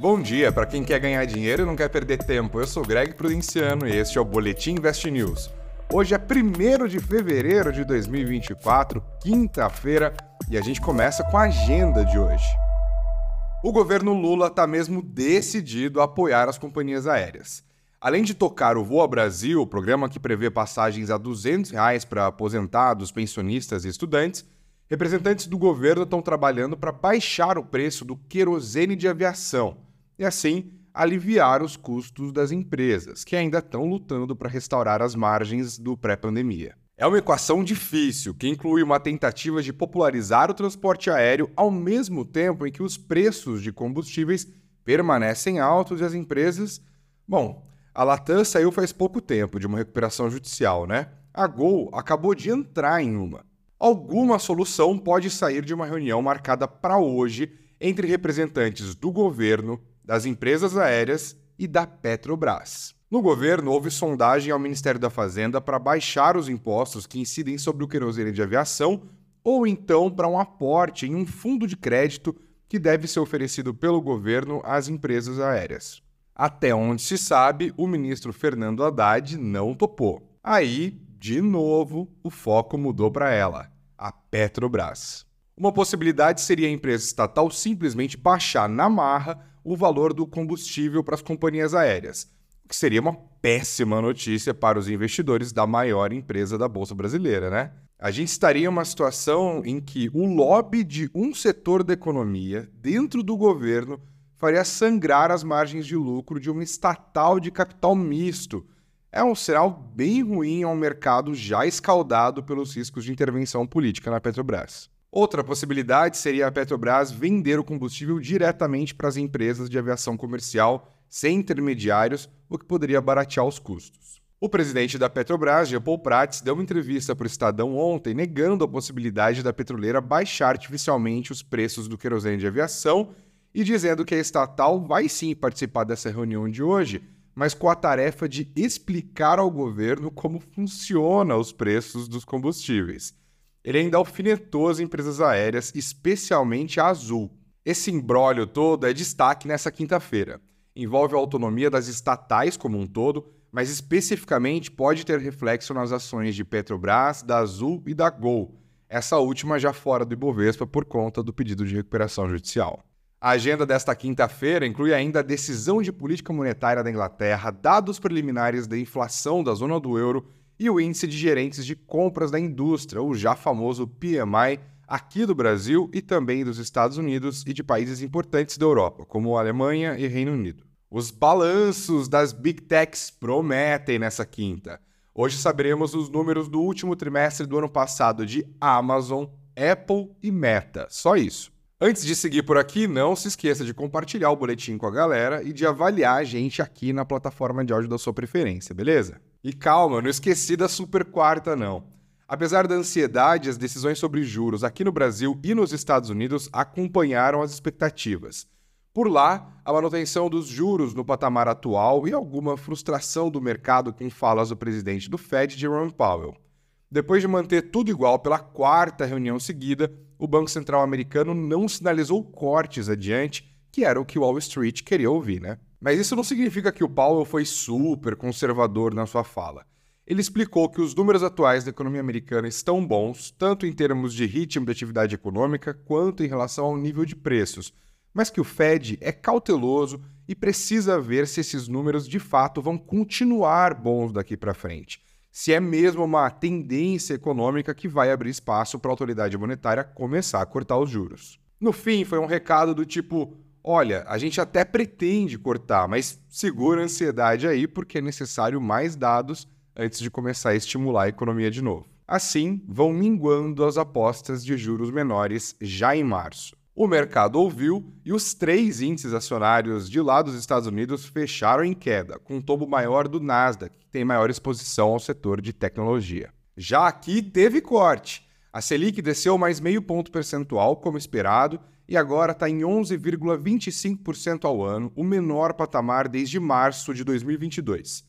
Bom dia para quem quer ganhar dinheiro e não quer perder tempo. Eu sou Greg Prudenciano e este é o Boletim Invest News. Hoje é 1 de fevereiro de 2024, quinta-feira, e a gente começa com a agenda de hoje. O governo Lula está mesmo decidido a apoiar as companhias aéreas. Além de tocar o Voa Brasil, programa que prevê passagens a 200 reais para aposentados, pensionistas e estudantes, representantes do governo estão trabalhando para baixar o preço do querosene de aviação e, assim, aliviar os custos das empresas, que ainda estão lutando para restaurar as margens do pré-pandemia. É uma equação difícil, que inclui uma tentativa de popularizar o transporte aéreo ao mesmo tempo em que os preços de combustíveis permanecem altos e as empresas. Bom, a Latam saiu faz pouco tempo de uma recuperação judicial, né? A Gol acabou de entrar em uma. Alguma solução pode sair de uma reunião marcada para hoje entre representantes do governo, das empresas aéreas e da Petrobras. No governo, houve sondagem ao Ministério da Fazenda para baixar os impostos que incidem sobre o querosene de aviação ou então para um aporte em um fundo de crédito que deve ser oferecido pelo governo às empresas aéreas. Até onde se sabe, o ministro Fernando Haddad não topou. Aí, de novo, o foco mudou para ela, a Petrobras. Uma possibilidade seria a empresa estatal simplesmente baixar na marra o valor do combustível para as companhias aéreas, o que seria uma péssima notícia para os investidores da maior empresa da Bolsa Brasileira, né? A gente estaria em uma situação em que o lobby de um setor da economia, dentro do governo, faria sangrar as margens de lucro de uma estatal de capital misto. É um sinal bem ruim a um mercado já escaldado pelos riscos de intervenção política na Petrobras. Outra possibilidade seria a Petrobras vender o combustível diretamente para as empresas de aviação comercial, sem intermediários, o que poderia baratear os custos. O presidente da Petrobras, Jean Paul Prats, deu uma entrevista para o Estadão ontem negando a possibilidade da petroleira baixar artificialmente os preços do querosene de aviação e dizendo que a estatal vai sim participar dessa reunião de hoje, mas com a tarefa de explicar ao governo como funciona os preços dos combustíveis. Ele ainda alfinetou as empresas aéreas, especialmente a Azul. Esse embrólio todo é destaque nessa quinta-feira. Envolve a autonomia das estatais como um todo, mas especificamente pode ter reflexo nas ações de Petrobras, da Azul e da Gol, essa última já fora do Ibovespa por conta do pedido de recuperação judicial. A agenda desta quinta-feira inclui ainda a decisão de política monetária da Inglaterra, dados preliminares da inflação da zona do euro e o índice de gerentes de compras da indústria, o já famoso PMI, aqui do Brasil e também dos Estados Unidos e de países importantes da Europa, como Alemanha e Reino Unido. Os balanços das Big Techs prometem nessa quinta. Hoje saberemos os números do último trimestre do ano passado de Amazon, Apple e Meta. Só isso. Antes de seguir por aqui, não se esqueça de compartilhar o boletim com a galera e de avaliar a gente aqui na plataforma de áudio da sua preferência, beleza? E calma, não esqueci da super quarta não. Apesar da ansiedade, as decisões sobre juros aqui no Brasil e nos Estados Unidos acompanharam as expectativas. Por lá, a manutenção dos juros no patamar atual e alguma frustração do mercado com falas do presidente do Fed, Jerome Powell. Depois de manter tudo igual pela quarta reunião seguida, o Banco Central americano não sinalizou cortes adiante, que era o que Wall Street queria ouvir, né? Mas isso não significa que o Powell foi super conservador na sua fala. Ele explicou que os números atuais da economia americana estão bons, tanto em termos de ritmo de atividade econômica quanto em relação ao nível de preços, mas que o Fed é cauteloso e precisa ver se esses números de fato vão continuar bons daqui para frente se é mesmo uma tendência econômica que vai abrir espaço para a autoridade monetária começar a cortar os juros. No fim, foi um recado do tipo: olha, a gente até pretende cortar, mas segura a ansiedade aí porque é necessário mais dados antes de começar a estimular a economia de novo. Assim, vão minguando as apostas de juros menores já em março. O mercado ouviu e os três índices acionários de lá dos Estados Unidos fecharam em queda, com um tombo maior do Nasdaq, que tem maior exposição ao setor de tecnologia. Já aqui teve corte. A Selic desceu mais meio ponto percentual, como esperado, e agora está em 11,25% ao ano, o menor patamar desde março de 2022.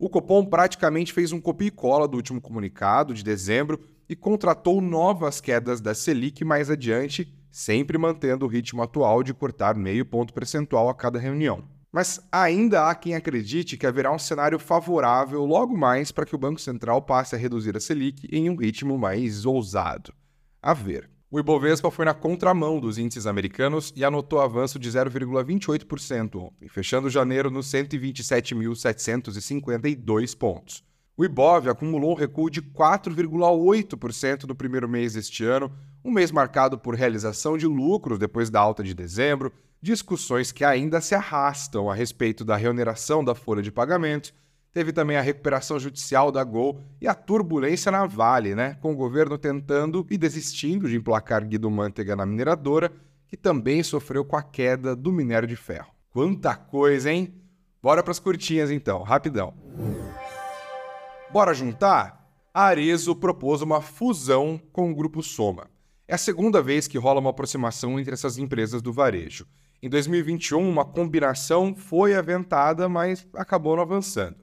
O Copom praticamente fez um copia e cola do último comunicado, de dezembro, e contratou novas quedas da Selic mais adiante sempre mantendo o ritmo atual de cortar meio ponto percentual a cada reunião. Mas ainda há quem acredite que haverá um cenário favorável logo mais para que o Banco Central passe a reduzir a Selic em um ritmo mais ousado. A ver. O Ibovespa foi na contramão dos índices americanos e anotou avanço de 0,28% ontem, fechando janeiro nos 127.752 pontos. O Ibov acumulou um recuo de 4,8% no primeiro mês deste ano, um mês marcado por realização de lucros depois da alta de dezembro, discussões que ainda se arrastam a respeito da reoneração da folha de pagamento. Teve também a recuperação judicial da Gol e a turbulência na Vale, né? Com o governo tentando e desistindo de emplacar Guido Mantega na mineradora, que também sofreu com a queda do minério de ferro. Quanta coisa, hein? Bora para as curtinhas então, rapidão. Bora juntar? A Arezo propôs uma fusão com o grupo Soma. É a segunda vez que rola uma aproximação entre essas empresas do varejo. Em 2021, uma combinação foi aventada, mas acabou não avançando.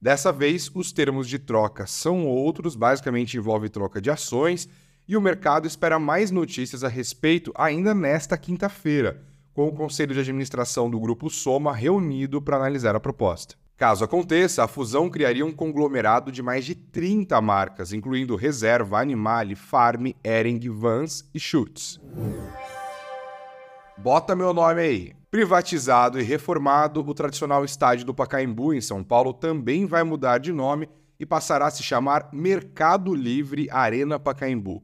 Dessa vez, os termos de troca são outros, basicamente envolve troca de ações, e o mercado espera mais notícias a respeito ainda nesta quinta-feira, com o conselho de administração do grupo Soma reunido para analisar a proposta. Caso aconteça, a fusão criaria um conglomerado de mais de 30 marcas, incluindo Reserva, Animale, Farm, Ering, Vans e Schutz. Bota meu nome aí. Privatizado e reformado, o tradicional estádio do Pacaembu, em São Paulo, também vai mudar de nome e passará a se chamar Mercado Livre Arena Pacaembu.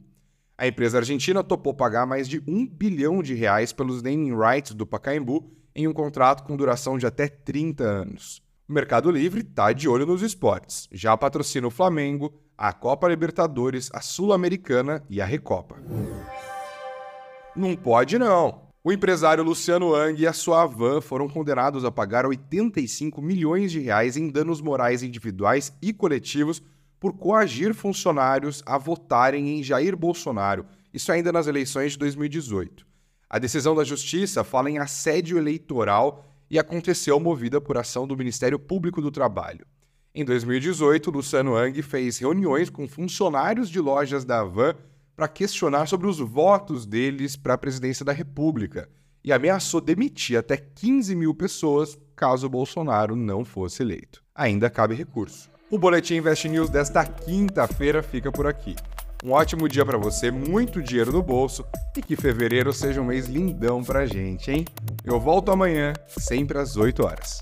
A empresa argentina topou pagar mais de um bilhão de reais pelos naming rights do Pacaembu em um contrato com duração de até 30 anos. O Mercado Livre está de olho nos esportes. Já patrocina o Flamengo, a Copa Libertadores, a Sul-Americana e a Recopa. Não pode não. O empresário Luciano Ang e a sua van foram condenados a pagar 85 milhões de reais em danos morais individuais e coletivos por coagir funcionários a votarem em Jair Bolsonaro, isso ainda nas eleições de 2018. A decisão da Justiça fala em assédio eleitoral e aconteceu movida por ação do Ministério Público do Trabalho. Em 2018, Luciano Ang fez reuniões com funcionários de lojas da Van para questionar sobre os votos deles para a presidência da República e ameaçou demitir até 15 mil pessoas caso Bolsonaro não fosse eleito. Ainda cabe recurso. O Boletim Invest News desta quinta-feira fica por aqui. Um ótimo dia para você, muito dinheiro no bolso e que fevereiro seja um mês lindão pra gente, hein? Eu volto amanhã, sempre às 8 horas.